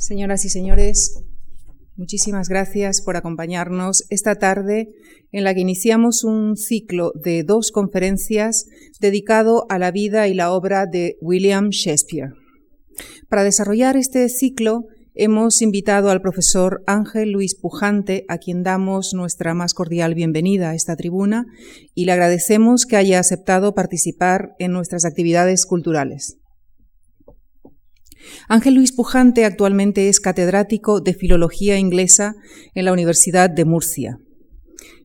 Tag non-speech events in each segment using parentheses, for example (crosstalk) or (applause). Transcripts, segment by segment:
Señoras y señores, muchísimas gracias por acompañarnos esta tarde en la que iniciamos un ciclo de dos conferencias dedicado a la vida y la obra de William Shakespeare. Para desarrollar este ciclo hemos invitado al profesor Ángel Luis Pujante, a quien damos nuestra más cordial bienvenida a esta tribuna y le agradecemos que haya aceptado participar en nuestras actividades culturales. Ángel Luis Pujante actualmente es catedrático de Filología Inglesa en la Universidad de Murcia.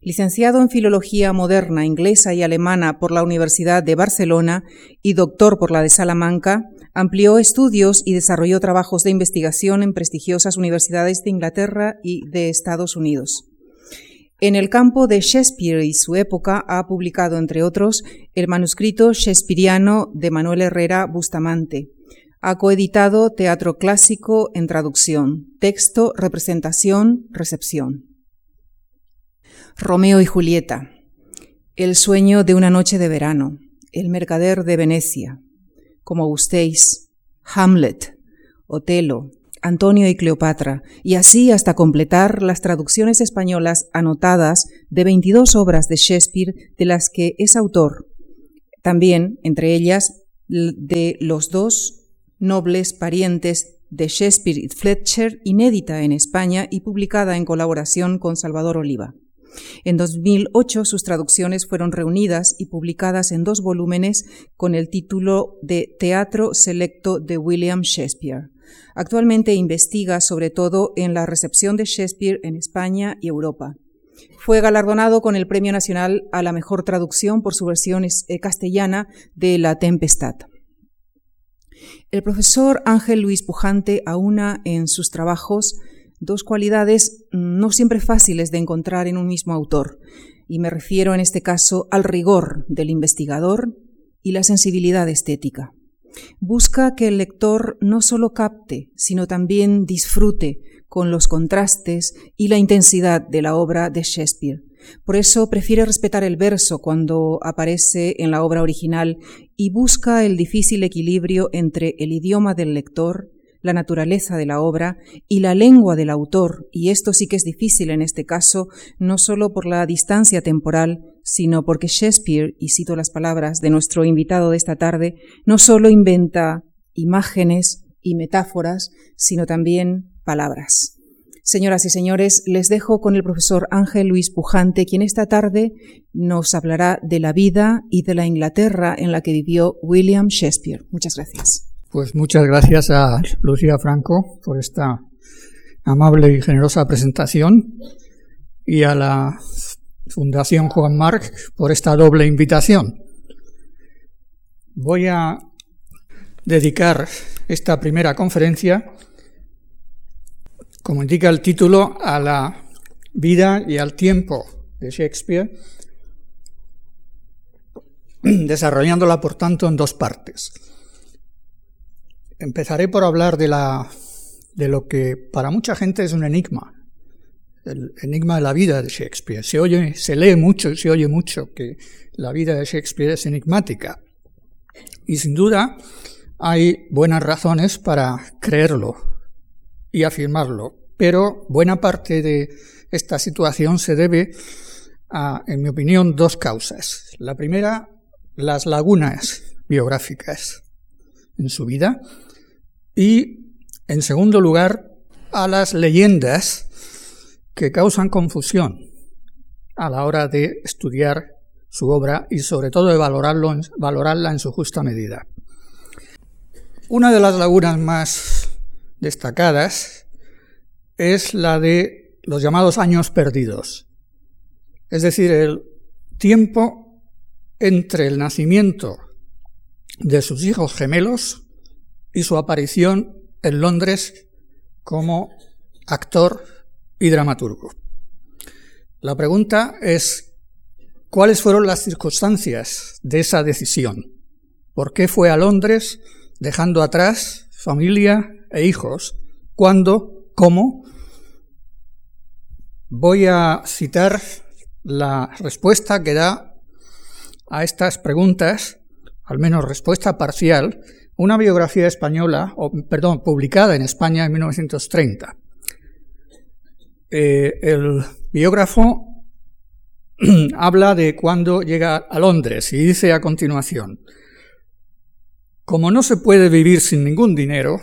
Licenciado en Filología Moderna Inglesa y Alemana por la Universidad de Barcelona y doctor por la de Salamanca, amplió estudios y desarrolló trabajos de investigación en prestigiosas universidades de Inglaterra y de Estados Unidos. En el campo de Shakespeare y su época ha publicado, entre otros, el manuscrito shakespeariano de Manuel Herrera Bustamante, ha coeditado Teatro Clásico en traducción, texto, representación, recepción. Romeo y Julieta, El sueño de una noche de verano, El mercader de Venecia, Como gustéis, Hamlet, Otelo, Antonio y Cleopatra, y así hasta completar las traducciones españolas anotadas de 22 obras de Shakespeare de las que es autor, también, entre ellas, de los dos Nobles parientes de Shakespeare y Fletcher, inédita en España y publicada en colaboración con Salvador Oliva. En 2008 sus traducciones fueron reunidas y publicadas en dos volúmenes con el título de Teatro Selecto de William Shakespeare. Actualmente investiga sobre todo en la recepción de Shakespeare en España y Europa. Fue galardonado con el Premio Nacional a la Mejor Traducción por su versión eh, castellana de La Tempestad. El profesor Ángel Luis Pujante aúna en sus trabajos dos cualidades no siempre fáciles de encontrar en un mismo autor, y me refiero en este caso al rigor del investigador y la sensibilidad estética. Busca que el lector no solo capte, sino también disfrute con los contrastes y la intensidad de la obra de Shakespeare, por eso prefiere respetar el verso cuando aparece en la obra original y busca el difícil equilibrio entre el idioma del lector, la naturaleza de la obra y la lengua del autor, y esto sí que es difícil en este caso, no solo por la distancia temporal, sino porque Shakespeare, y cito las palabras de nuestro invitado de esta tarde, no solo inventa imágenes y metáforas, sino también palabras. Señoras y señores, les dejo con el profesor Ángel Luis Pujante, quien esta tarde nos hablará de la vida y de la Inglaterra en la que vivió William Shakespeare. Muchas gracias. Pues muchas gracias a Lucía Franco por esta amable y generosa presentación y a la Fundación Juan Marc por esta doble invitación. Voy a dedicar esta primera conferencia como indica el título, a la vida y al tiempo de Shakespeare, (clears throat) desarrollándola por tanto en dos partes. Empezaré por hablar de, la, de lo que para mucha gente es un enigma, el enigma de la vida de Shakespeare. Se, oye, se lee mucho se oye mucho que la vida de Shakespeare es enigmática. Y sin duda hay buenas razones para creerlo, y afirmarlo. Pero buena parte de esta situación se debe a, en mi opinión, dos causas. La primera, las lagunas biográficas en su vida y, en segundo lugar, a las leyendas que causan confusión a la hora de estudiar su obra y sobre todo de valorarlo, valorarla en su justa medida. Una de las lagunas más destacadas es la de los llamados años perdidos, es decir, el tiempo entre el nacimiento de sus hijos gemelos y su aparición en Londres como actor y dramaturgo. La pregunta es, ¿cuáles fueron las circunstancias de esa decisión? ¿Por qué fue a Londres dejando atrás familia, e hijos. ¿Cuándo? ¿Cómo? Voy a citar la respuesta que da a estas preguntas, al menos respuesta parcial, una biografía española, perdón, publicada en España en 1930. Eh, el biógrafo (clears throat) habla de cuando llega a Londres y dice a continuación, como no se puede vivir sin ningún dinero,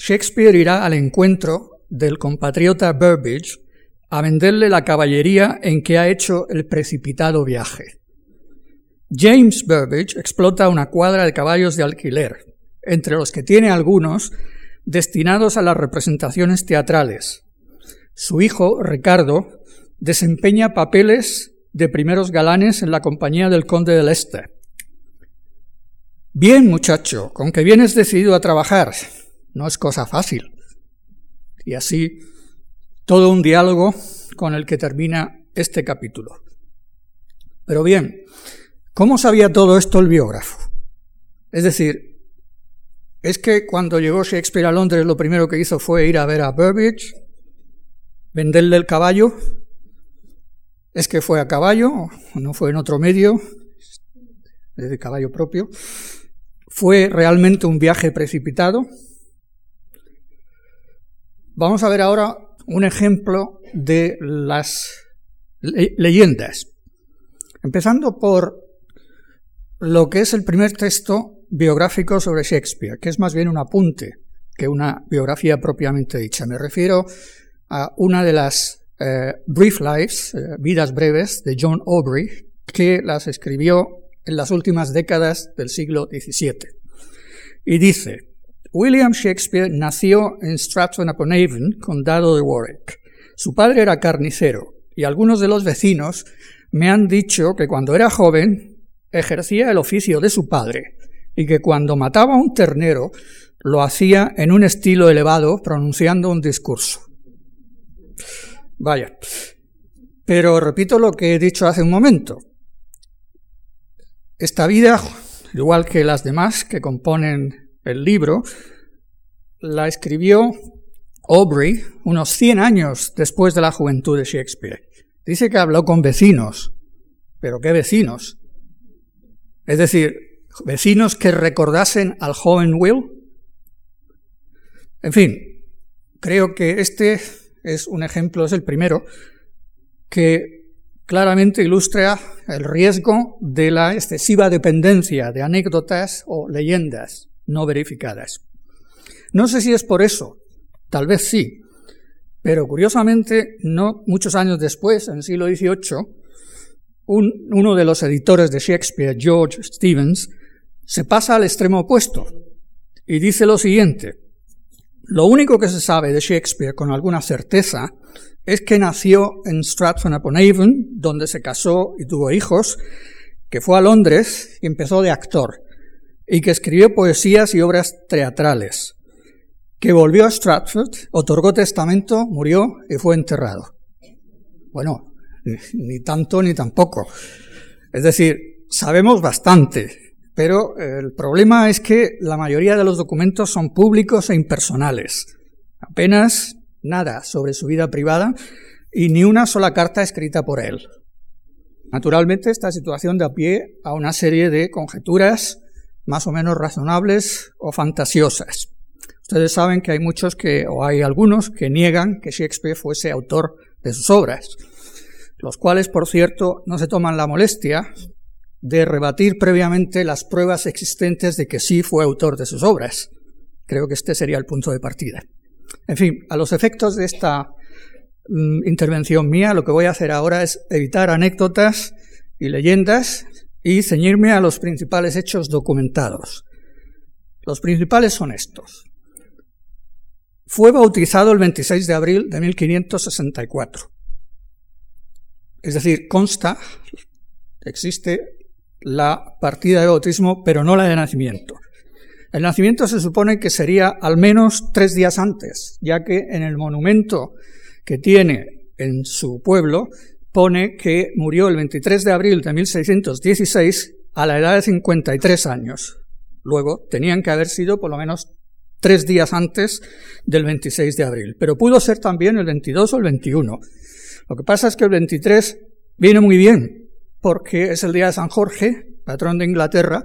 Shakespeare irá al encuentro del compatriota Burbage a venderle la caballería en que ha hecho el precipitado viaje. James Burbage explota una cuadra de caballos de alquiler, entre los que tiene algunos destinados a las representaciones teatrales. Su hijo, Ricardo, desempeña papeles de primeros galanes en la compañía del conde de Leicester. Bien, muchacho, con que vienes decidido a trabajar. No es cosa fácil. Y así todo un diálogo con el que termina este capítulo. Pero bien, ¿cómo sabía todo esto el biógrafo? Es decir, ¿es que cuando llegó Shakespeare a Londres lo primero que hizo fue ir a ver a Burbage, venderle el caballo? ¿Es que fue a caballo? ¿No fue en otro medio? de caballo propio. ¿Fue realmente un viaje precipitado? Vamos a ver ahora un ejemplo de las leyendas. Empezando por lo que es el primer texto biográfico sobre Shakespeare, que es más bien un apunte que una biografía propiamente dicha. Me refiero a una de las eh, Brief Lives, eh, vidas breves, de John Aubrey, que las escribió en las últimas décadas del siglo XVII. Y dice, William Shakespeare nació en Stratford-upon-Avon, condado de Warwick. Su padre era carnicero y algunos de los vecinos me han dicho que cuando era joven ejercía el oficio de su padre y que cuando mataba un ternero lo hacía en un estilo elevado pronunciando un discurso. Vaya. Pero repito lo que he dicho hace un momento. Esta vida, igual que las demás que componen el libro, la escribió Aubrey unos 100 años después de la juventud de Shakespeare. Dice que habló con vecinos, pero ¿qué vecinos? Es decir, vecinos que recordasen al joven Will. En fin, creo que este es un ejemplo, es el primero, que claramente ilustra el riesgo de la excesiva dependencia de anécdotas o leyendas no verificadas. No sé si es por eso, tal vez sí, pero curiosamente, no muchos años después, en el siglo XVIII, uno de los editores de Shakespeare, George Stevens, se pasa al extremo opuesto y dice lo siguiente. Lo único que se sabe de Shakespeare con alguna certeza es que nació en Stratford-upon-Avon, donde se casó y tuvo hijos, que fue a Londres y empezó de actor, y que escribió poesías y obras teatrales, que volvió a Stratford, otorgó testamento, murió y fue enterrado. Bueno, (laughs) ni tanto ni tampoco. Es decir, sabemos bastante, pero el problema es que la mayoría de los documentos son públicos e impersonales. Apenas nada sobre su vida privada y ni una sola carta escrita por él. Naturalmente, esta situación da pie a una serie de conjeturas más o menos razonables o fantasiosas. Ustedes saben que hay muchos que, o hay algunos, que niegan que Shakespeare fuese autor de sus obras, los cuales, por cierto, no se toman la molestia de rebatir previamente las pruebas existentes de que sí fue autor de sus obras. Creo que este sería el punto de partida. En fin, a los efectos de esta mm, intervención mía, lo que voy a hacer ahora es evitar anécdotas y leyendas y ceñirme a los principales hechos documentados. Los principales son estos. Fue bautizado el 26 de abril de 1564. Es decir, consta, existe la partida de bautismo, pero no la de nacimiento. El nacimiento se supone que sería al menos tres días antes, ya que en el monumento que tiene en su pueblo pone que murió el 23 de abril de 1616 a la edad de 53 años. Luego tenían que haber sido por lo menos tres días antes del 26 de abril, pero pudo ser también el 22 o el 21. Lo que pasa es que el 23 viene muy bien, porque es el día de San Jorge, patrón de Inglaterra,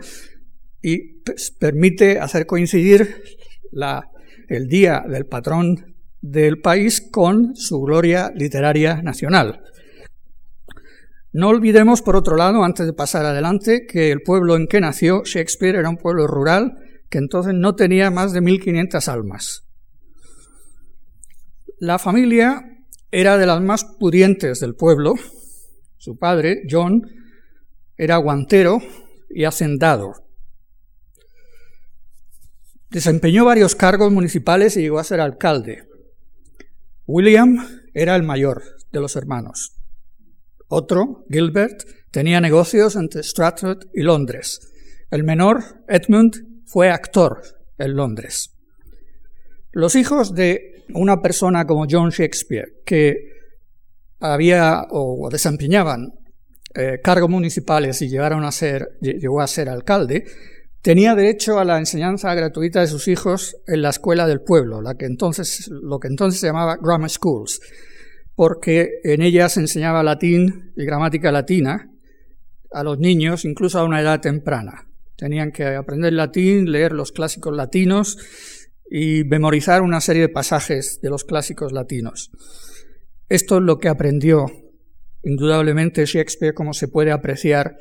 y pues, permite hacer coincidir el día del patrón del país con su gloria literaria nacional. No olvidemos, por otro lado, antes de pasar adelante, que el pueblo en que nació Shakespeare era un pueblo rural que entonces no tenía más de 1.500 almas. La familia era de las más pudientes del pueblo. Su padre, John, era guantero y hacendado. Desempeñó varios cargos municipales y llegó a ser alcalde. William era el mayor de los hermanos. Otro, Gilbert, tenía negocios entre Stratford y Londres. El menor, Edmund, fue actor en Londres. Los hijos de una persona como John Shakespeare, que había o desempeñaban eh, cargos municipales y llegaron a ser, llegó a ser alcalde, tenía derecho a la enseñanza gratuita de sus hijos en la escuela del pueblo, la que entonces, lo que entonces se llamaba grammar schools porque en ellas se enseñaba latín y gramática latina a los niños, incluso a una edad temprana. Tenían que aprender latín, leer los clásicos latinos y memorizar una serie de pasajes de los clásicos latinos. Esto es lo que aprendió indudablemente Shakespeare, como se puede apreciar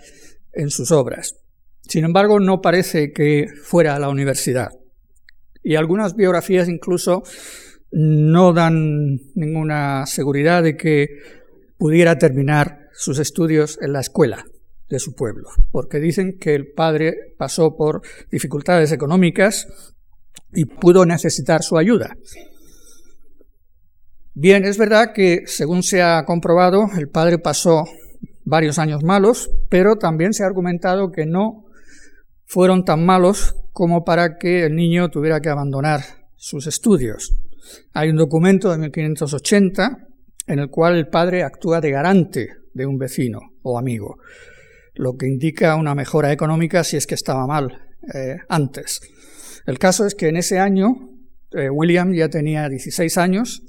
en sus obras. Sin embargo, no parece que fuera a la universidad. Y algunas biografías incluso no dan ninguna seguridad de que pudiera terminar sus estudios en la escuela de su pueblo, porque dicen que el padre pasó por dificultades económicas y pudo necesitar su ayuda. Bien, es verdad que, según se ha comprobado, el padre pasó varios años malos, pero también se ha argumentado que no fueron tan malos como para que el niño tuviera que abandonar sus estudios. Hay un documento de 1580 en el cual el padre actúa de garante de un vecino o amigo, lo que indica una mejora económica si es que estaba mal eh, antes. El caso es que en ese año eh, William ya tenía 16 años,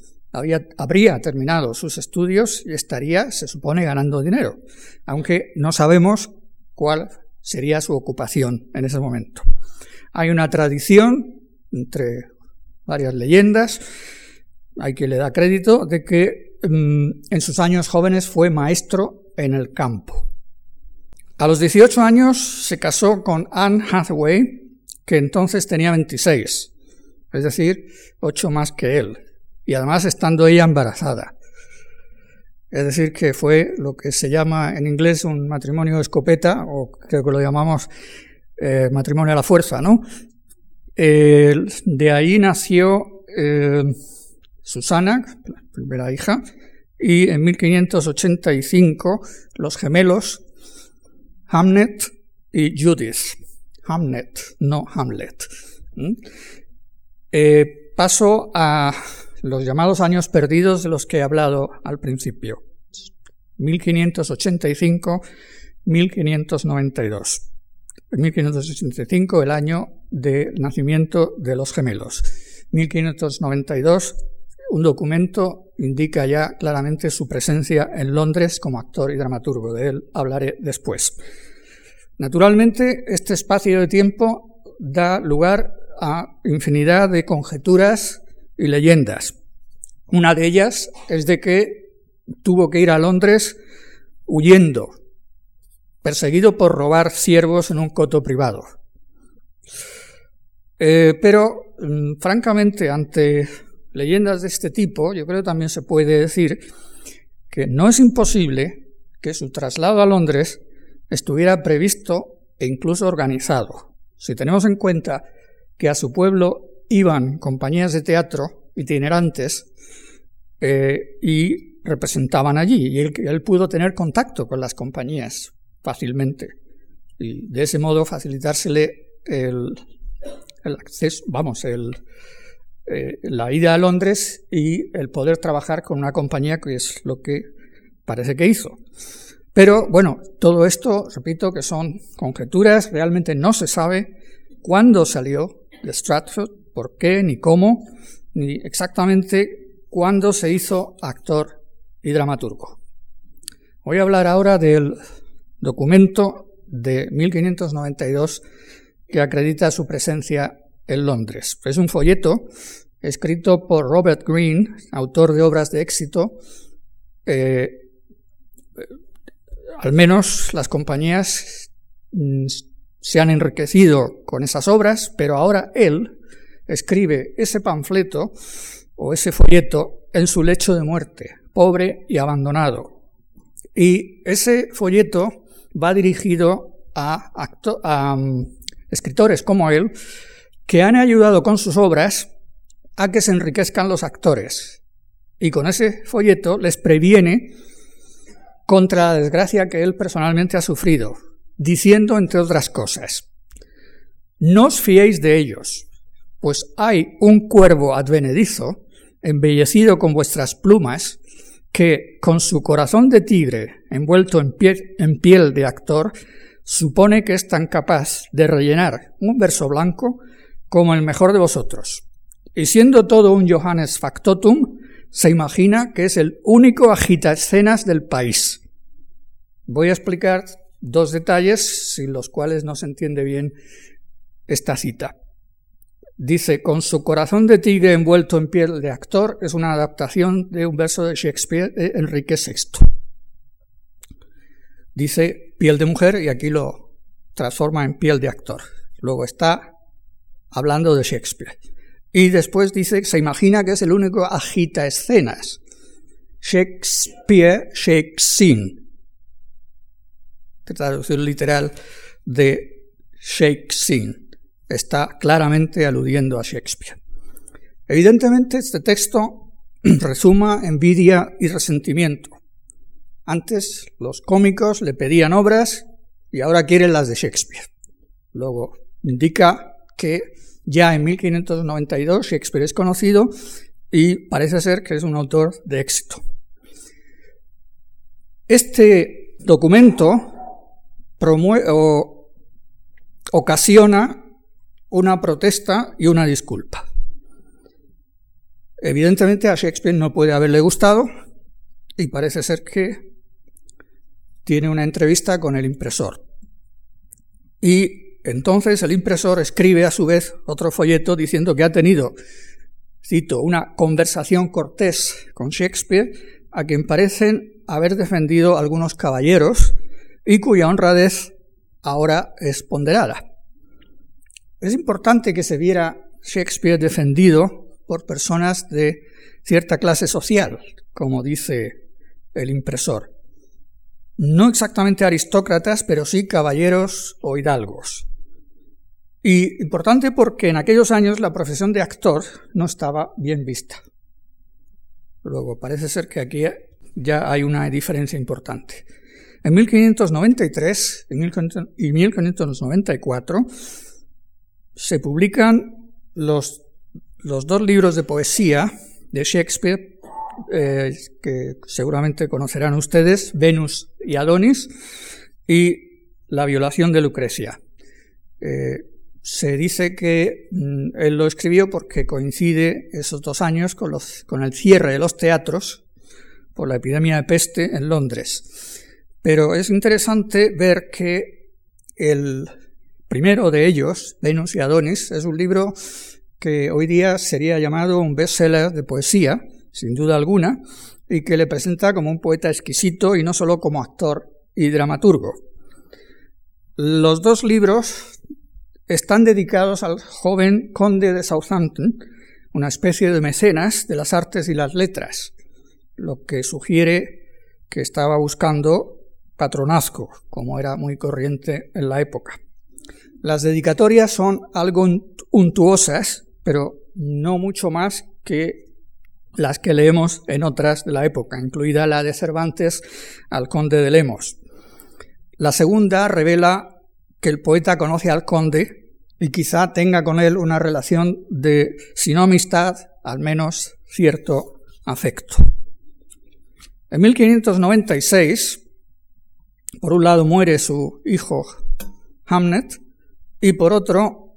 habría terminado sus estudios y estaría, se supone, ganando dinero, aunque no sabemos cuál sería su ocupación en ese momento. Hay una tradición entre varias leyendas. Hay quien le da crédito de que mm, en sus años jóvenes fue maestro en el campo. A los 18 años se casó con Anne Hathaway, que entonces tenía 26, es decir, 8 más que él, y además estando ella embarazada. Es decir, que fue lo que se llama en inglés un matrimonio escopeta, o creo que lo llamamos eh, matrimonio a la fuerza, ¿no? De ahí nació eh, Susana, la primera hija, y en 1585 los gemelos Hamnet y Judith. Hamnet, no Hamlet. Eh, paso a los llamados años perdidos de los que he hablado al principio. 1585-1592. En 1585, el año de nacimiento de los gemelos. 1592, un documento indica ya claramente su presencia en Londres como actor y dramaturgo. De él hablaré después. Naturalmente, este espacio de tiempo da lugar a infinidad de conjeturas y leyendas. Una de ellas es de que tuvo que ir a Londres huyendo, perseguido por robar ciervos en un coto privado. Eh, pero, mm, francamente, ante leyendas de este tipo, yo creo que también se puede decir que no es imposible que su traslado a Londres estuviera previsto e incluso organizado. Si tenemos en cuenta que a su pueblo iban compañías de teatro itinerantes eh, y representaban allí, y él pudo tener contacto con las compañías fácilmente y de ese modo facilitársele el, acceso, vamos, el, eh, la ida a Londres y el poder trabajar con una compañía que es lo que parece que hizo. Pero bueno, todo esto, repito, que son conjeturas, realmente no se sabe cuándo salió de Stratford, por qué, ni cómo, ni exactamente cuándo se hizo actor y dramaturgo. Voy a hablar ahora del documento de 1592 que acredita su presencia en Londres. Es un folleto escrito por Robert Greene, autor de obras de éxito. Eh, al menos las compañías mm, se han enriquecido con esas obras, pero ahora él escribe ese panfleto o ese folleto en su lecho de muerte, pobre y abandonado. Y ese folleto va dirigido a, mm, escritores como él, que han ayudado con sus obras a que se enriquezcan los actores. Y con ese folleto les previene contra la desgracia que él personalmente ha sufrido, diciendo, entre otras cosas, no os fiéis de ellos, pues hay un cuervo advenedizo, embellecido con vuestras plumas, que, con su corazón de tigre envuelto en piel, de actor, supone que es tan capaz de rellenar un verso blanco como el mejor de vosotros. Y siendo todo un Johannes Factotum, se imagina que es el único agita escenas del país. Voy a explicar dos detalles sin los cuales no se entiende bien esta cita. Dice, con su corazón de tigre envuelto en piel de actor, es una adaptación de un verso de Shakespeare de Enrique VI. Dice piel de mujer y aquí lo transforma en piel de actor. Luego está hablando de Shakespeare. Y después dice, se imagina que es el único agita escenas. Shakespeare, Shakespeare. Traducción literal de Shakespeare. Está claramente aludiendo a Shakespeare. Evidentemente este texto (clears throat) resuma envidia y resentimiento. Antes los cómicos le pedían obras y ahora quieren las de Shakespeare. Luego indica que ya en 1592 Shakespeare es conocido y parece ser que es un autor de éxito. Este documento ocasiona una protesta y una disculpa. Evidentemente a Shakespeare no puede haberle gustado y parece ser que tiene una entrevista con el impresor. Y entonces el impresor escribe a su vez otro folleto diciendo que ha tenido, cito, una conversación cortés con Shakespeare a quien parecen haber defendido algunos caballeros y cuya honradez ahora es ponderada. Es importante que se viera Shakespeare defendido por personas de cierta clase social, como dice el impresor no exactamente aristócratas, pero sí caballeros o hidalgos. Y importante porque en aquellos años la profesión de actor no estaba bien vista. Luego, parece ser que aquí ya hay una diferencia importante. En 1593 y 1594 se publican los, los dos libros de poesía de Shakespeare eh, que seguramente conocerán ustedes, Venus y Adonis, y la violación de Lucrecia. Eh, se dice que mm, él lo escribió porque coincide esos dos años con, los, con el cierre de los teatros por la epidemia de peste en Londres. Pero es interesante ver que el primero de ellos, Venus y Adonis, es un libro que hoy día sería llamado un bestseller de poesía, sin duda alguna, y que le presenta como un poeta exquisito y no solo como actor y dramaturgo. Los dos libros están dedicados al joven conde de Southampton, una especie de mecenas de las artes y las letras, lo que sugiere que estaba buscando patronazgo, como era muy corriente en la época. Las dedicatorias son algo untuosas, pero no mucho más que las que leemos en otras de la época, incluida la de Cervantes al conde de Lemos. La segunda revela que el poeta conoce al conde y quizá tenga con él una relación de, si no amistad, al menos cierto afecto. En 1596, por un lado muere su hijo Hamnet y por otro,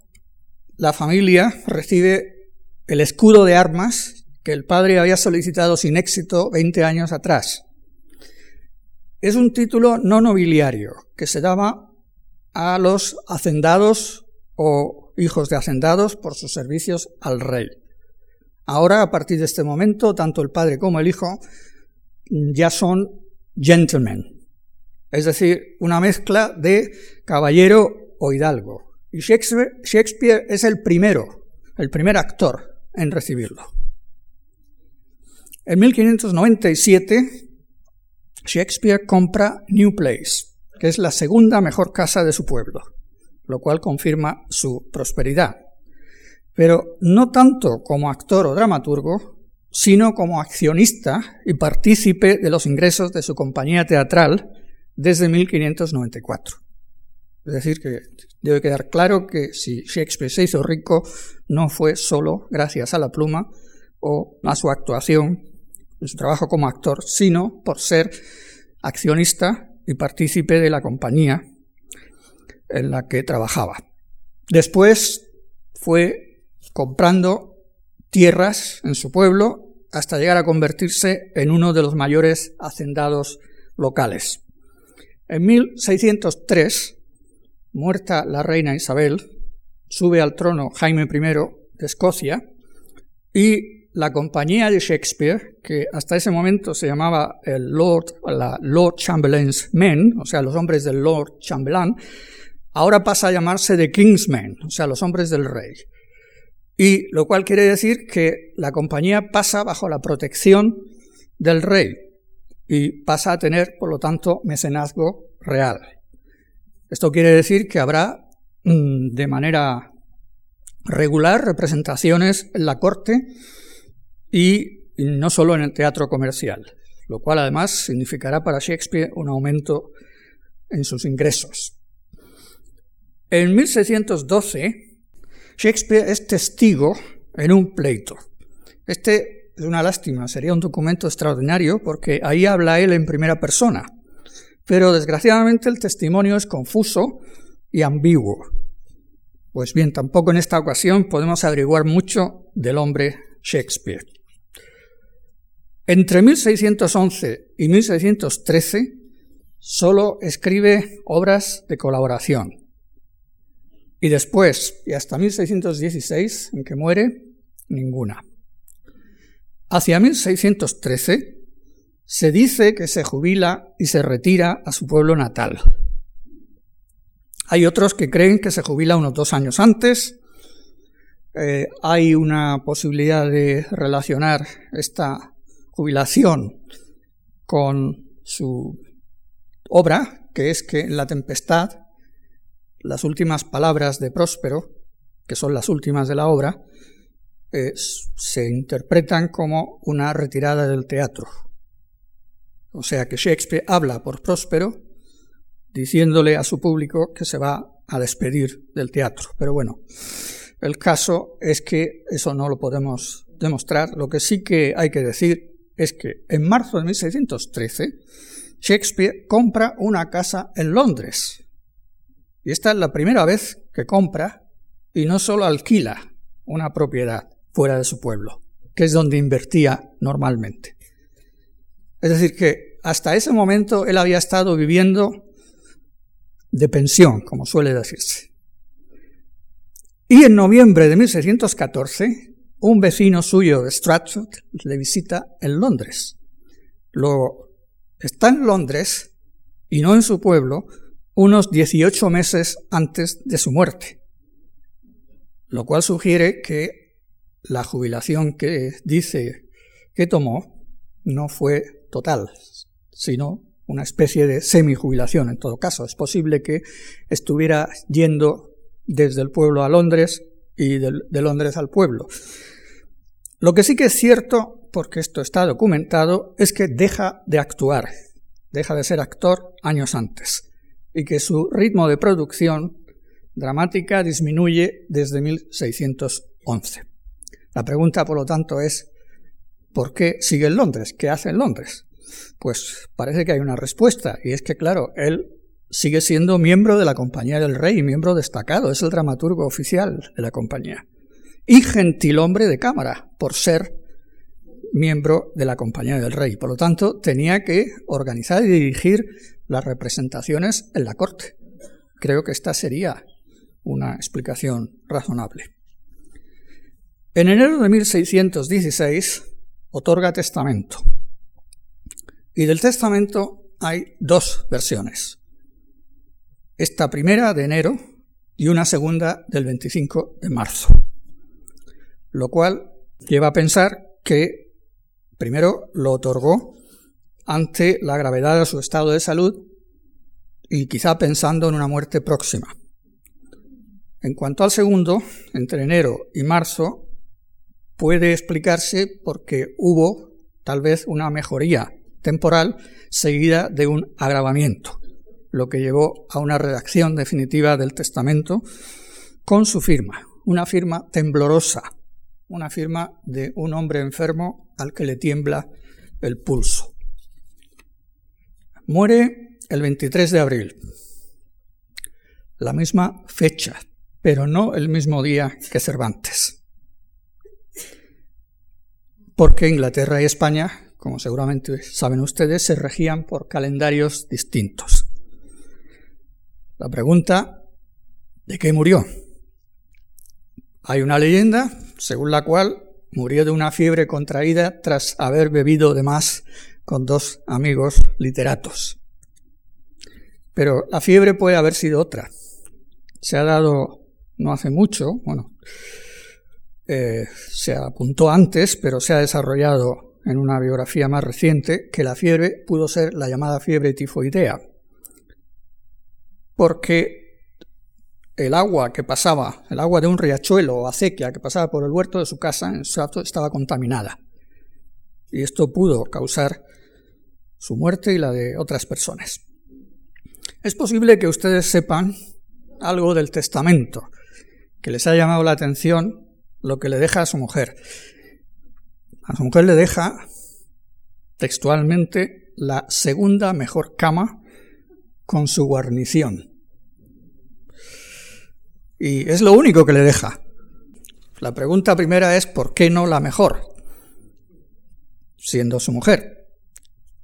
la familia recibe el escudo de armas que el padre había solicitado sin éxito 20 años atrás. Es un título no nobiliario que se daba a los hacendados o hijos de hacendados por sus servicios al rey. Ahora, a partir de este momento, tanto el padre como el hijo ya son gentlemen, es decir, una mezcla de caballero o hidalgo. Y Shakespeare, es el primero, el primer actor en recibirlo. En 1597, Shakespeare compra New Place, que es la segunda mejor casa de su pueblo, lo cual confirma su prosperidad. Pero no tanto como actor o dramaturgo, sino como accionista y partícipe de los ingresos de su compañía teatral desde 1594. Es decir, que debe quedar claro que si Shakespeare se hizo rico no fue solo gracias a la pluma o a su actuación, su trabajo como actor, sino por ser accionista y partícipe de la compañía en la que trabajaba. Después fue comprando tierras en su pueblo hasta llegar a convertirse en uno de los mayores hacendados locales. En 1603 Muerta la reina Isabel, sube al trono Jaime I de Escocia y la compañía de Shakespeare, que hasta ese momento se llamaba el Lord, la Lord Chamberlain's Men, o sea, los hombres del Lord Chamberlain, ahora pasa a llamarse The King's Men, o sea, los hombres del rey. Y lo cual quiere decir que la compañía pasa bajo la protección del rey y pasa a tener, por lo tanto, mecenazgo real. Esto quiere decir que habrá mm, de manera regular representaciones en la corte y no solo en el teatro comercial, lo cual además significará para Shakespeare un aumento en sus ingresos. En 1612, Shakespeare es testigo en un pleito. Este es una lástima, sería un documento extraordinario porque ahí habla él en primera persona. Pero desgraciadamente el testimonio es confuso y ambiguo. Pues bien, tampoco en esta ocasión podemos averiguar mucho del hombre Shakespeare. Entre 1611 y 1613 solo escribe obras de colaboración. Y después, y hasta 1616, en que muere, ninguna. Hacia 1613 se dice que se jubila y se retira a su pueblo natal. Hay otros que creen que se jubila unos dos años antes. Eh, hay una posibilidad de relacionar esta jubilación con su obra, que es que en la tempestad las últimas palabras de Próspero, que son las últimas de la obra, eh, se interpretan como una retirada del teatro, o sea que Shakespeare habla por Próspero diciéndole a su público que se va a despedir del teatro. Pero bueno, el caso es que eso no lo podemos demostrar. Lo que sí que hay que decir es que en marzo de 1613 Shakespeare compra una casa en Londres. Y esta es la primera vez que compra y no solo alquila una propiedad fuera de su pueblo, que es donde invertía normalmente. Es decir, que hasta ese momento él había estado viviendo de pensión, como suele decirse. Y en noviembre de 1614, un vecino suyo de Stratford le visita en Londres. Luego, está en Londres y no en su pueblo unos 18 meses antes de su muerte, lo cual sugiere que la jubilación que dice que tomó no fue total, sino una especie de semi-jubilación en todo caso. Es posible que estuviera yendo desde el pueblo a Londres y de, de Londres al pueblo. Lo que sí que es cierto, porque esto está documentado, es que deja de actuar, deja de ser actor años antes, y que su ritmo de producción dramática disminuye desde 1611. La pregunta, por lo tanto, es ¿Por qué sigue en Londres? ¿Qué hace en Londres? Pues parece que hay una respuesta, y es que, claro, él sigue siendo miembro de la Compañía del Rey, miembro destacado, es el dramaturgo oficial de la compañía. Y gentilhombre de cámara, por ser miembro de la Compañía del Rey. Por lo tanto, tenía que organizar y dirigir las representaciones en la corte. Creo que esta sería una explicación razonable. En enero de 1616 otorga testamento. Y del testamento hay dos versiones. Esta primera de enero y una segunda del 25 de marzo. Lo cual lleva a pensar que primero lo otorgó ante la gravedad de su estado de salud y quizá pensando en una muerte próxima. En cuanto al segundo, entre enero y marzo, puede explicarse porque hubo tal vez una mejoría temporal seguida de un agravamiento, lo que llevó a una redacción definitiva del testamento con su firma, una firma temblorosa, una firma de un hombre enfermo al que le tiembla el pulso. Muere el 23 de abril, la misma fecha, pero no el mismo día que Cervantes. Porque Inglaterra y España, como seguramente saben ustedes, se regían por calendarios distintos. La pregunta, ¿de qué murió? Hay una leyenda según la cual murió de una fiebre contraída tras haber bebido de más con dos amigos literatos. Pero la fiebre puede haber sido otra. Se ha dado no hace mucho, bueno, eh, se apuntó antes, pero se ha desarrollado en una biografía más reciente que la fiebre pudo ser la llamada fiebre tifoidea, porque el agua que pasaba, el agua de un riachuelo o acequia que pasaba por el huerto de su casa, en su estaba contaminada. Y esto pudo causar su muerte y la de otras personas. Es posible que ustedes sepan algo del testamento, que les ha llamado la atención lo que le deja a su mujer. A su mujer le deja textualmente la segunda mejor cama con su guarnición. Y es lo único que le deja. La pregunta primera es ¿por qué no la mejor? Siendo su mujer.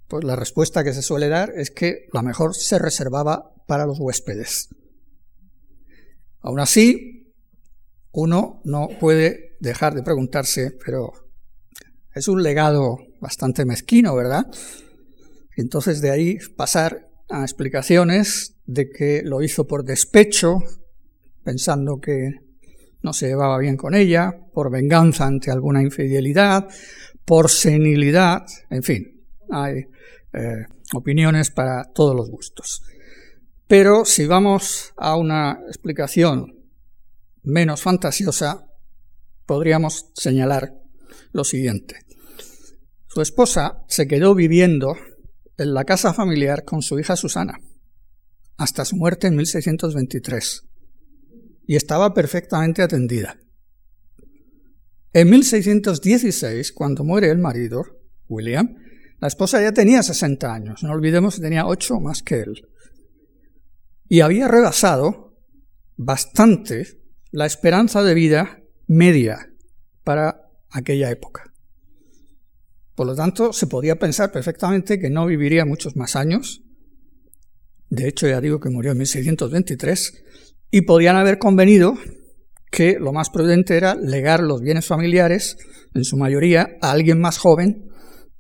Pues la respuesta que se suele dar es que la mejor se reservaba para los huéspedes. Aún así, uno no puede dejar de preguntarse, pero es un legado bastante mezquino, ¿verdad? entonces de ahí pasar a explicaciones de que lo hizo por despecho, pensando que no se llevaba bien con ella, por venganza ante alguna infidelidad, por senilidad, en fin, hay eh, opiniones para todos los gustos. Pero si vamos a una explicación menos fantasiosa, podríamos señalar lo siguiente. Su esposa se quedó viviendo en la casa familiar con su hija Susana hasta su muerte en 1623 y estaba perfectamente atendida. En 1616, cuando muere el marido, William, la esposa ya tenía 60 años, no olvidemos que tenía 8 más que él, y había rebasado bastante la esperanza de vida media para aquella época. Por lo tanto, se podía pensar perfectamente que no viviría muchos más años. De hecho, ya digo que murió en 1623. Y podían haber convenido que lo más prudente era legar los bienes familiares, en su mayoría, a alguien más joven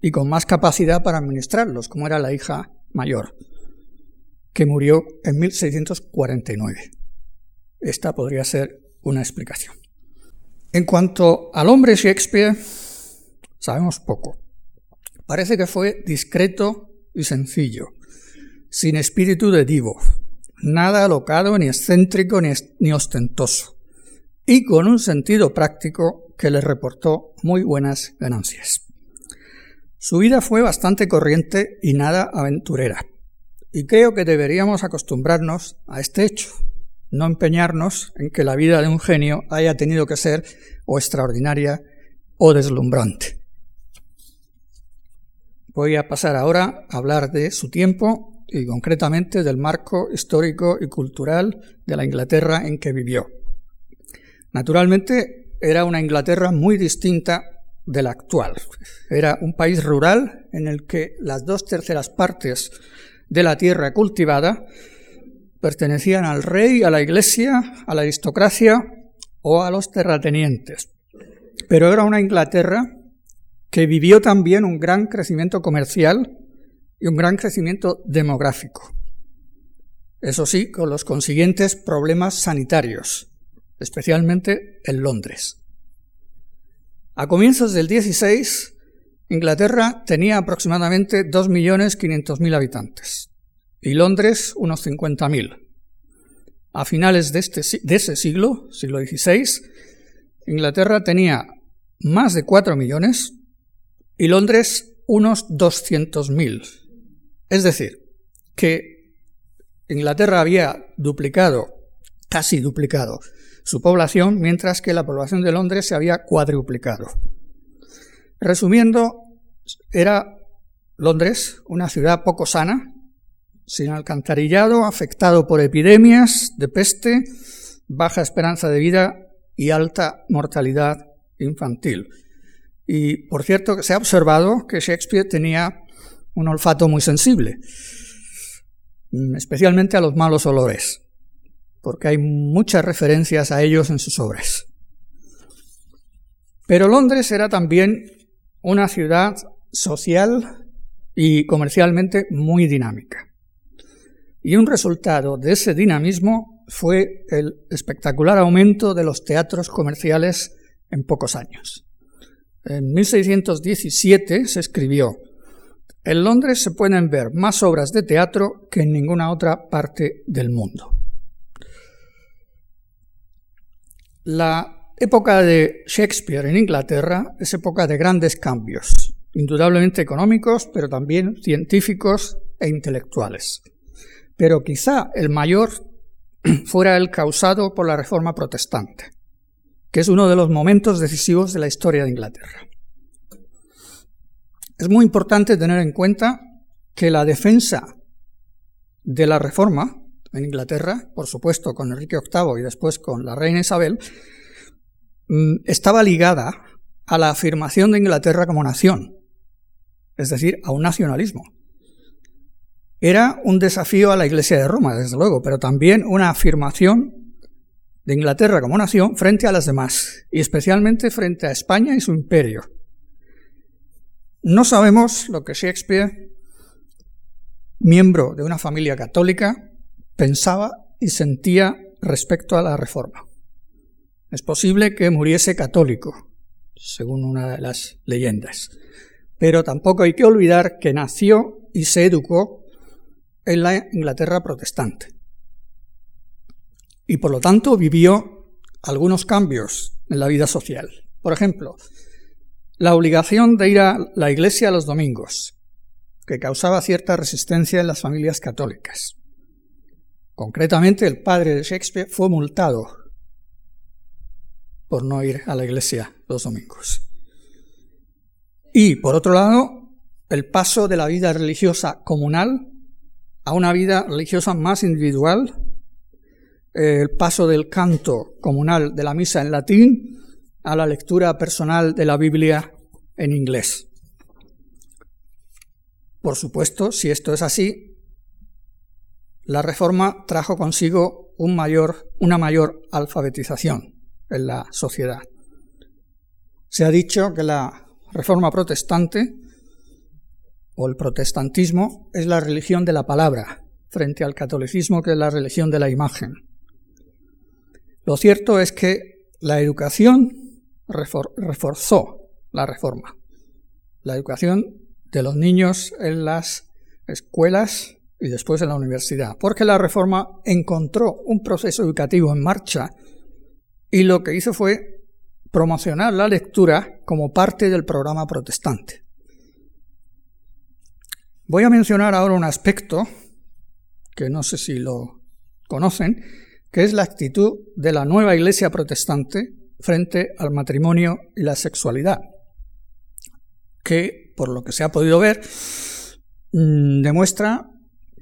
y con más capacidad para administrarlos, como era la hija mayor, que murió en 1649. Esta podría ser una explicación. En cuanto al hombre Shakespeare, sabemos poco. Parece que fue discreto y sencillo, sin espíritu de divo, nada alocado, ni excéntrico, ni, ostentoso, y con un sentido práctico que le reportó muy buenas ganancias. Su vida fue bastante corriente y nada aventurera, y creo que deberíamos acostumbrarnos a este hecho, no empeñarnos en que la vida de un genio haya tenido que ser o extraordinaria o deslumbrante. Voy a pasar ahora a hablar de su tiempo y concretamente del marco histórico y cultural de la Inglaterra en que vivió. Naturalmente era una Inglaterra muy distinta de la actual. Era un país rural en el que las dos terceras partes de la tierra cultivada pertenecían al rey, a la iglesia, a la aristocracia o a los terratenientes. Pero era una Inglaterra que vivió también un gran crecimiento comercial y un gran crecimiento demográfico. Eso sí, con los consiguientes problemas sanitarios, especialmente en Londres. A comienzos del 16, Inglaterra tenía aproximadamente 2.500.000 habitantes y Londres unos 50.000. A finales de, este, de ese siglo, siglo XVI, Inglaterra tenía más de 4 millones y Londres unos 200.000. Es decir, que Inglaterra había duplicado, casi duplicado, su población, mientras que la población de Londres se había cuadruplicado. Resumiendo, era Londres una ciudad poco sana, sin alcantarillado, afectado por epidemias de peste, baja esperanza de vida y alta mortalidad infantil. Y por cierto, se ha observado que Shakespeare tenía un olfato muy sensible, especialmente a los malos olores porque hay muchas referencias a ellos en sus obras. Pero Londres era también una ciudad social y comercialmente muy dinámica. Y un resultado de ese dinamismo fue el espectacular aumento de los teatros comerciales en pocos años. En 1617 se escribió, en Londres se pueden ver más obras de teatro que en ninguna otra parte del mundo. La época de Shakespeare en Inglaterra es época de grandes cambios, indudablemente económicos, pero también científicos e intelectuales. Pero quizá el mayor (clears throat) fuera el causado por la Reforma Protestante, que es uno de los momentos decisivos de la historia de Inglaterra. Es muy importante tener en cuenta que la defensa de la Reforma en Inglaterra, por supuesto con Enrique VIII y después con la reina Isabel, mm, estaba ligada a la afirmación de Inglaterra como nación, es decir, a un nacionalismo. Era un desafío a la Iglesia de Roma, desde luego, pero también una afirmación de Inglaterra como nación frente a las demás, y especialmente frente a España y su imperio. No sabemos lo que Shakespeare, miembro de una familia católica, pensaba y sentía respecto a la reforma. Es posible que muriese católico, según una de las leyendas, pero tampoco hay que olvidar que nació y se educó en la Inglaterra protestante. Y por lo tanto vivió algunos cambios en la vida social. Por ejemplo, la obligación de ir a la iglesia los domingos, que causaba cierta resistencia en las familias católicas. Concretamente, el padre de Shakespeare fue multado por no ir a la iglesia los domingos. Y, por otro lado, el paso de la vida religiosa comunal a una vida religiosa más individual, el paso del canto comunal de la misa en latín a la lectura personal de la Biblia en inglés. Por supuesto, si esto es así, la reforma trajo consigo una mayor alfabetización en la sociedad. Se ha dicho que la reforma protestante o el protestantismo es la religión de la palabra frente al catolicismo que es la religión de la imagen. Lo cierto es que la educación reforzó la reforma. La educación de los niños en las escuelas y después en la universidad, porque la Reforma encontró un proceso educativo en marcha y lo que hizo fue promocionar la lectura como parte del programa protestante. Voy a mencionar ahora un aspecto que no sé si lo conocen, que es la actitud de la nueva iglesia protestante frente al matrimonio y la sexualidad, que, por lo que se ha podido ver, mm, demuestra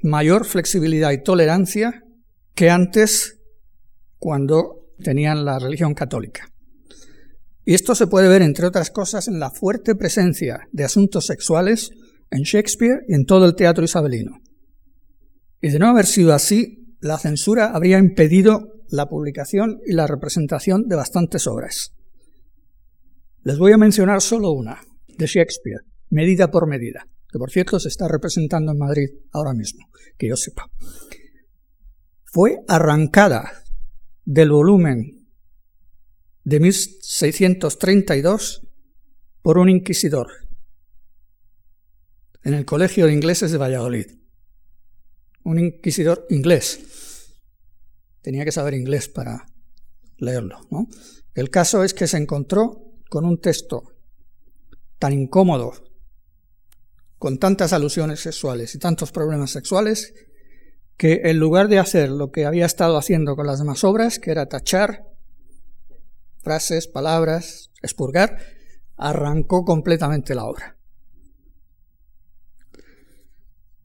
mayor flexibilidad y tolerancia que antes cuando tenían la religión católica. Y esto se puede ver, entre otras cosas, en la fuerte presencia de asuntos sexuales en Shakespeare y en todo el teatro isabelino. Y de no haber sido así, la censura habría impedido la publicación y la representación de bastantes obras. Les voy a mencionar solo una, de Shakespeare, Medida por Medida, que por cierto se está representando en Madrid ahora mismo, que yo sepa. Fue arrancada del volumen de 1632 por un inquisidor en el Colegio de Ingleses de Valladolid. Un inquisidor inglés. Tenía que saber inglés para leerlo. ¿no? El caso es que se encontró con un texto tan incómodo, con tantas alusiones sexuales y tantos problemas sexuales, que en lugar de hacer lo que había estado haciendo con las demás obras, que era tachar frases, palabras, expurgar, arrancó completamente la obra.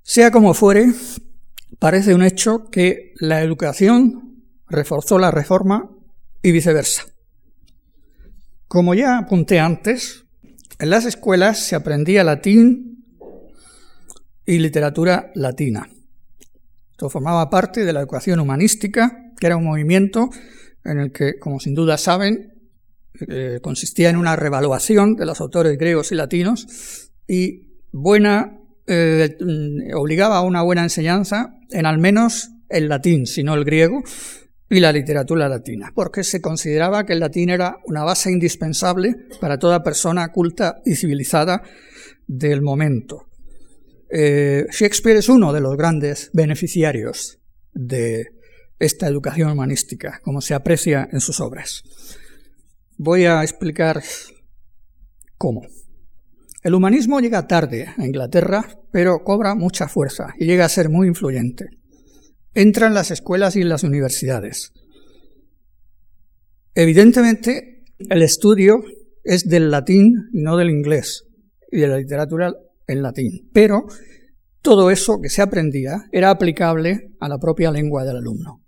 Sea como fuere, parece un hecho que la educación reforzó la reforma y viceversa. Como ya apunté antes, en las escuelas se aprendía latín y literatura latina. Esto formaba parte de la educación humanística, que era un movimiento en el que, como sin duda saben, eh, consistía en una revaluación de los autores griegos y latinos y buena eh, obligaba a una buena enseñanza en al menos el latín, si no el griego, y la literatura latina, porque se consideraba que el latín era una base indispensable para toda persona culta y civilizada del momento. Eh, Shakespeare es uno de los grandes beneficiarios de esta educación humanística, como se aprecia en sus obras. Voy a explicar cómo. El humanismo llega tarde a Inglaterra, pero cobra mucha fuerza y llega a ser muy influyente. Entra en las escuelas y en las universidades. Evidentemente, el estudio es del latín no del inglés, y de la literatura en latín. Pero todo eso que se aprendía era aplicable a la propia lengua del alumno.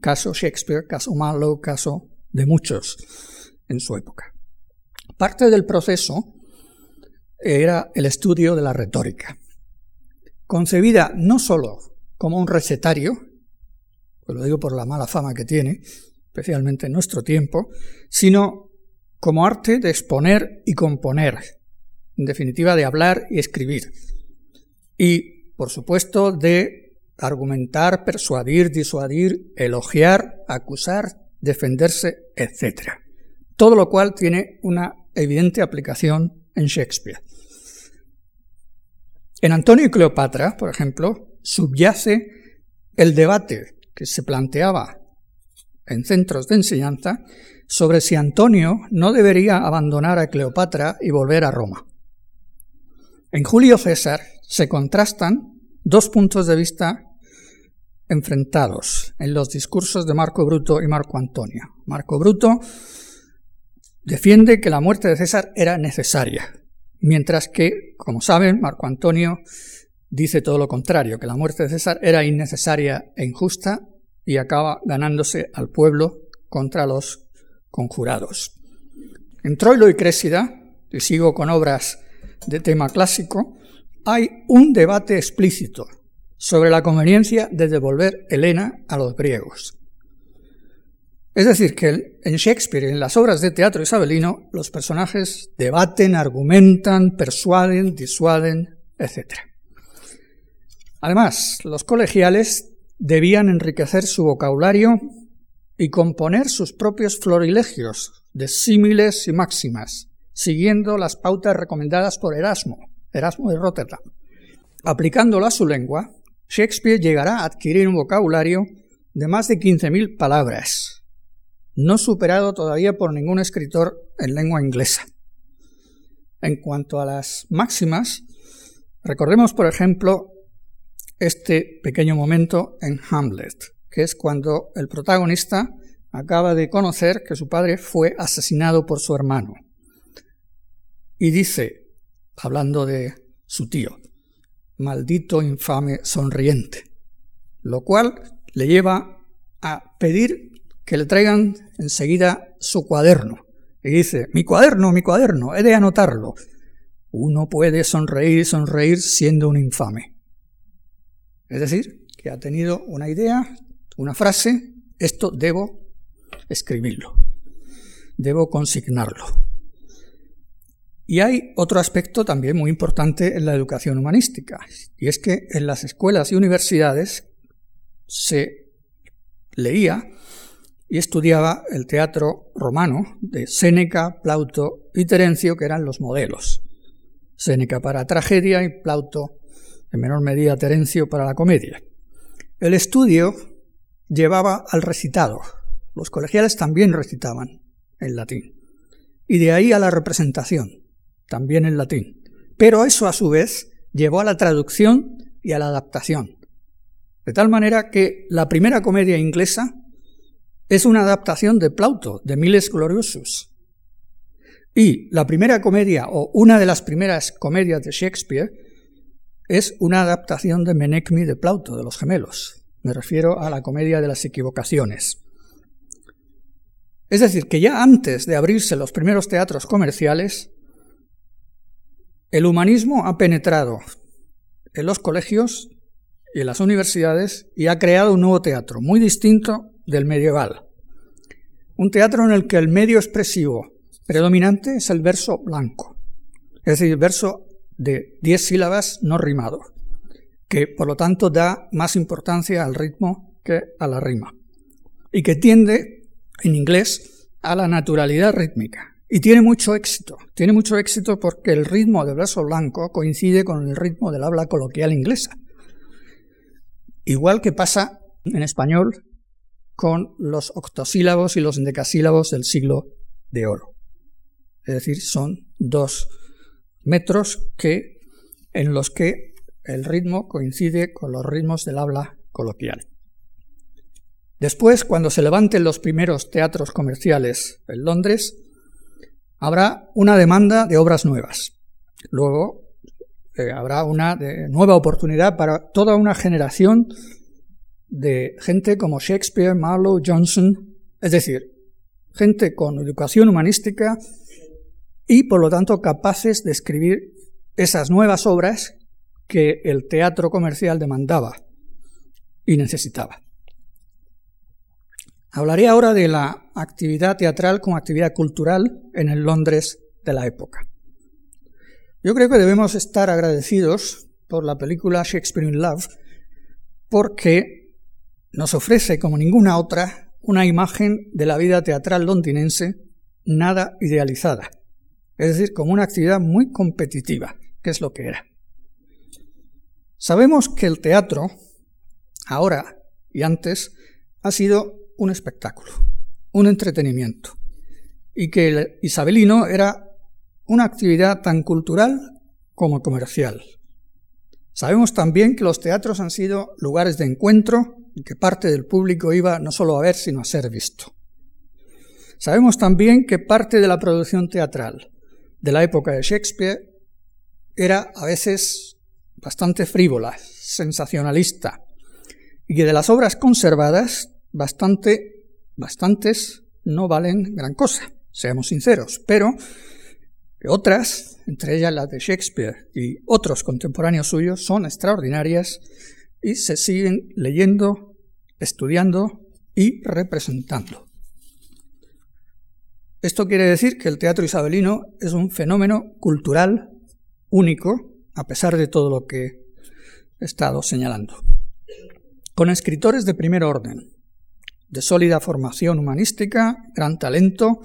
Caso Shakespeare, caso Marlowe, caso de muchos en su época. Parte del proceso era el estudio de la retórica, concebida no sólo como un recetario, pues lo digo por la mala fama que tiene, especialmente en nuestro tiempo, sino como arte de exponer y componer, en definitiva de hablar y escribir, y por supuesto de argumentar, persuadir, disuadir, elogiar, acusar, defenderse, etc. Todo lo cual tiene una evidente aplicación en Shakespeare. En Antonio y Cleopatra, por ejemplo, subyace el debate que se planteaba en centros de enseñanza sobre si Antonio no debería abandonar a Cleopatra y volver a Roma. En Julio César se contrastan dos puntos de vista enfrentados en los discursos de Marco Bruto y Marco Antonio. Marco Bruto defiende que la muerte de César era necesaria, mientras que, como saben, Marco Antonio dice todo lo contrario, que la muerte de César era innecesaria e injusta y acaba ganándose al pueblo contra los conjurados. En Troilo y Crésida, y sigo con obras de tema clásico, hay un debate explícito sobre la conveniencia de devolver Helena a los griegos. Es decir, que en Shakespeare en las obras de teatro isabelino los personajes debaten, argumentan, persuaden, disuaden, etc. Además, los colegiales debían enriquecer su vocabulario y componer sus propios florilegios de símiles y máximas, siguiendo las pautas recomendadas por Erasmo, Erasmo de Rotterdam. Aplicándolo a su lengua, Shakespeare llegará a adquirir un vocabulario de más de 15.000 palabras, no superado todavía por ningún escritor en lengua inglesa. En cuanto a las máximas, recordemos, por ejemplo, este pequeño momento en Hamlet, que es cuando el protagonista acaba de conocer que su padre fue asesinado por su hermano. Y dice, hablando de su tío, maldito infame sonriente, lo cual le lleva a pedir que le traigan enseguida su cuaderno. Y dice, mi cuaderno, mi cuaderno, he de anotarlo. Uno puede sonreír y sonreír siendo un infame. Es decir, que ha tenido una idea, una frase, esto debo escribirlo, debo consignarlo. Y hay otro aspecto también muy importante en la educación humanística, y es que en las escuelas y universidades se leía y estudiaba el teatro romano de Séneca, Plauto y Terencio, que eran los modelos. Séneca para tragedia y Plauto, en menor medida Terencio, para la comedia. El estudio llevaba al recitado. Los colegiales también recitaban en latín. Y de ahí a la representación, también en latín. Pero eso a su vez llevó a la traducción y a la adaptación. De tal manera que la primera comedia inglesa es una adaptación de Plauto, de Miles Gloriosus. Y la primera comedia, o una de las primeras comedias de Shakespeare, es una adaptación de Menecmi de Plauto, de los gemelos. Me refiero a la comedia de las equivocaciones. Es decir, que ya antes de abrirse los primeros teatros comerciales, el humanismo ha penetrado en los colegios y en las universidades y ha creado un nuevo teatro, muy distinto del medieval. Un teatro en el que el medio expresivo predominante es el verso blanco, es decir, verso de diez sílabas no rimado, que por lo tanto da más importancia al ritmo que a la rima, y que tiende, en inglés, a la naturalidad rítmica. Y tiene mucho éxito, tiene mucho éxito porque el ritmo del verso blanco coincide con el ritmo del habla coloquial inglesa. Igual que pasa en español con los octosílabos y los endecasílabos del siglo de oro. Es decir, son dos metros que, en los que el ritmo coincide con los ritmos del habla coloquial. Después, cuando se levanten los primeros teatros comerciales en Londres, habrá una demanda de obras nuevas. Luego eh, habrá una nueva oportunidad para toda una generación de gente como Shakespeare, Marlowe, Johnson, es decir, gente con educación humanística y por lo tanto capaces de escribir esas nuevas obras que el teatro comercial demandaba y necesitaba. Hablaré ahora de la actividad teatral como actividad cultural en el Londres de la época. Yo creo que debemos estar agradecidos por la película Shakespeare in Love porque nos ofrece, como ninguna otra, una imagen de la vida teatral londinense nada idealizada, es decir, como una actividad muy competitiva, que es lo que era. Sabemos que el teatro, ahora y antes, ha sido un espectáculo, un entretenimiento, y que el isabelino era una actividad tan cultural como comercial. Sabemos también que los teatros han sido lugares de encuentro que parte del público iba no solo a ver, sino a ser visto. Sabemos también que parte de la producción teatral de la época de Shakespeare era a veces bastante frívola, sensacionalista, y que de las obras conservadas, bastante, bastantes no valen gran cosa, seamos sinceros, pero otras, entre ellas las de Shakespeare y otros contemporáneos suyos, son extraordinarias y se siguen leyendo, estudiando y representando. Esto quiere decir que el teatro isabelino es un fenómeno cultural único, a pesar de todo lo que he estado señalando. Con escritores de primer orden, de sólida formación humanística, gran talento,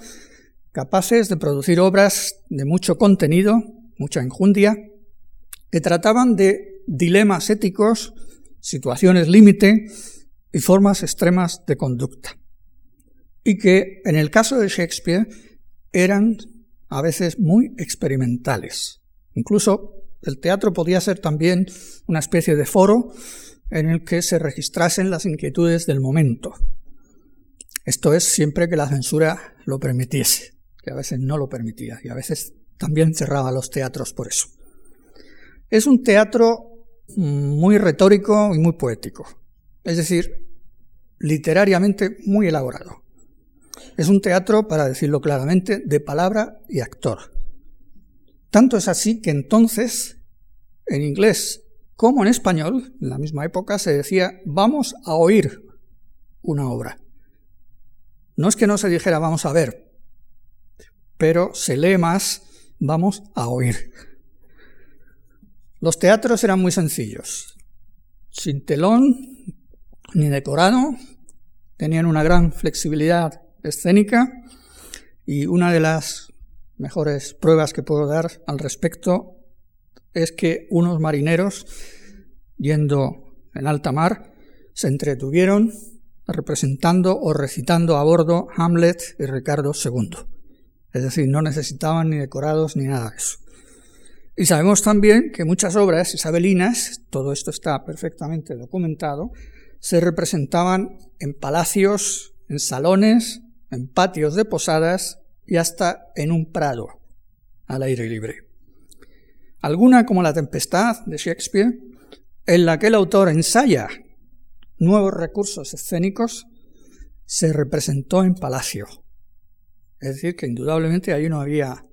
capaces de producir obras de mucho contenido, mucha enjundia, que trataban de dilemas éticos situaciones límite y formas extremas de conducta. Y que en el caso de Shakespeare eran a veces muy experimentales. Incluso el teatro podía ser también una especie de foro en el que se registrasen las inquietudes del momento. Esto es siempre que la censura lo permitiese, que a veces no lo permitía y a veces también cerraba los teatros por eso. Es un teatro muy retórico y muy poético, es decir, literariamente muy elaborado. Es un teatro, para decirlo claramente, de palabra y actor. Tanto es así que entonces, en inglés como en español, en la misma época, se decía vamos a oír una obra. No es que no se dijera vamos a ver, pero se lee más vamos a oír. Los teatros eran muy sencillos, sin telón ni decorado, tenían una gran flexibilidad escénica y una de las mejores pruebas que puedo dar al respecto es que unos marineros, yendo en alta mar, se entretuvieron representando o recitando a bordo Hamlet y Ricardo II. Es decir, no necesitaban ni decorados ni nada de eso. Y sabemos también que muchas obras isabelinas, todo esto está perfectamente documentado, se representaban en palacios, en salones, en patios de posadas y hasta en un prado al aire libre. Alguna como La Tempestad de Shakespeare, en la que el autor ensaya nuevos recursos escénicos, se representó en palacio. Es decir, que indudablemente ahí no había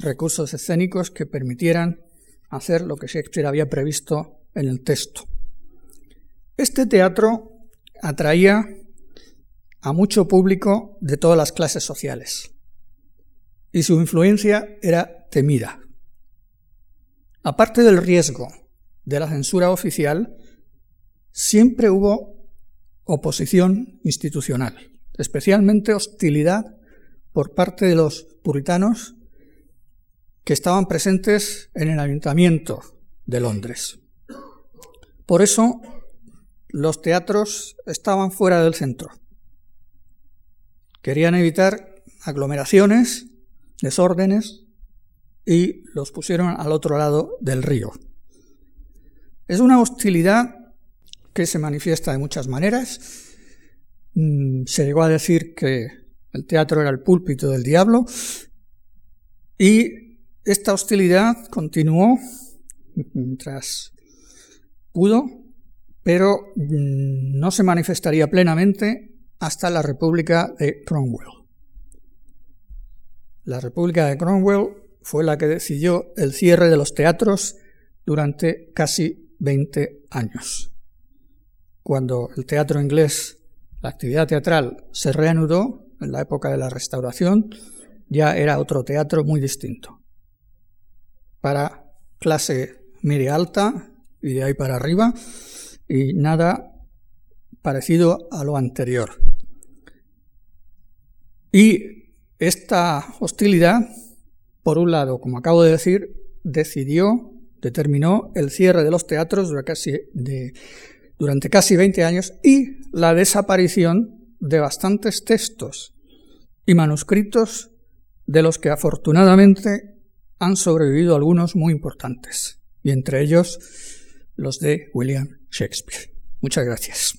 recursos escénicos que permitieran hacer lo que Shakespeare había previsto en el texto. Este teatro atraía a mucho público de todas las clases sociales y su influencia era temida. Aparte del riesgo de la censura oficial, siempre hubo oposición institucional, especialmente hostilidad por parte de los puritanos que estaban presentes en el ayuntamiento de Londres. Por eso los teatros estaban fuera del centro. Querían evitar aglomeraciones desórdenes y los pusieron al otro lado del río. Es una hostilidad que se manifiesta de muchas maneras. Mm, se llegó a decir que el teatro era el púlpito del diablo y esta hostilidad continuó mientras pudo, pero mm, no se manifestaría plenamente hasta la República de Cromwell. La República de Cromwell fue la que decidió el cierre de los teatros durante casi 20 años. Cuando el teatro inglés, la actividad teatral, se reanudó en la época de la restauración, ya era otro teatro muy distinto. Para clase media alta y de ahí para arriba, y nada parecido a lo anterior. Y esta hostilidad, por un lado, como acabo de decir, decidió, determinó el cierre de los teatros durante casi, durante casi 20 años y la desaparición de bastantes textos y manuscritos de los que afortunadamente han sobrevivido algunos muy importantes, y entre ellos los de William Shakespeare. Muchas gracias.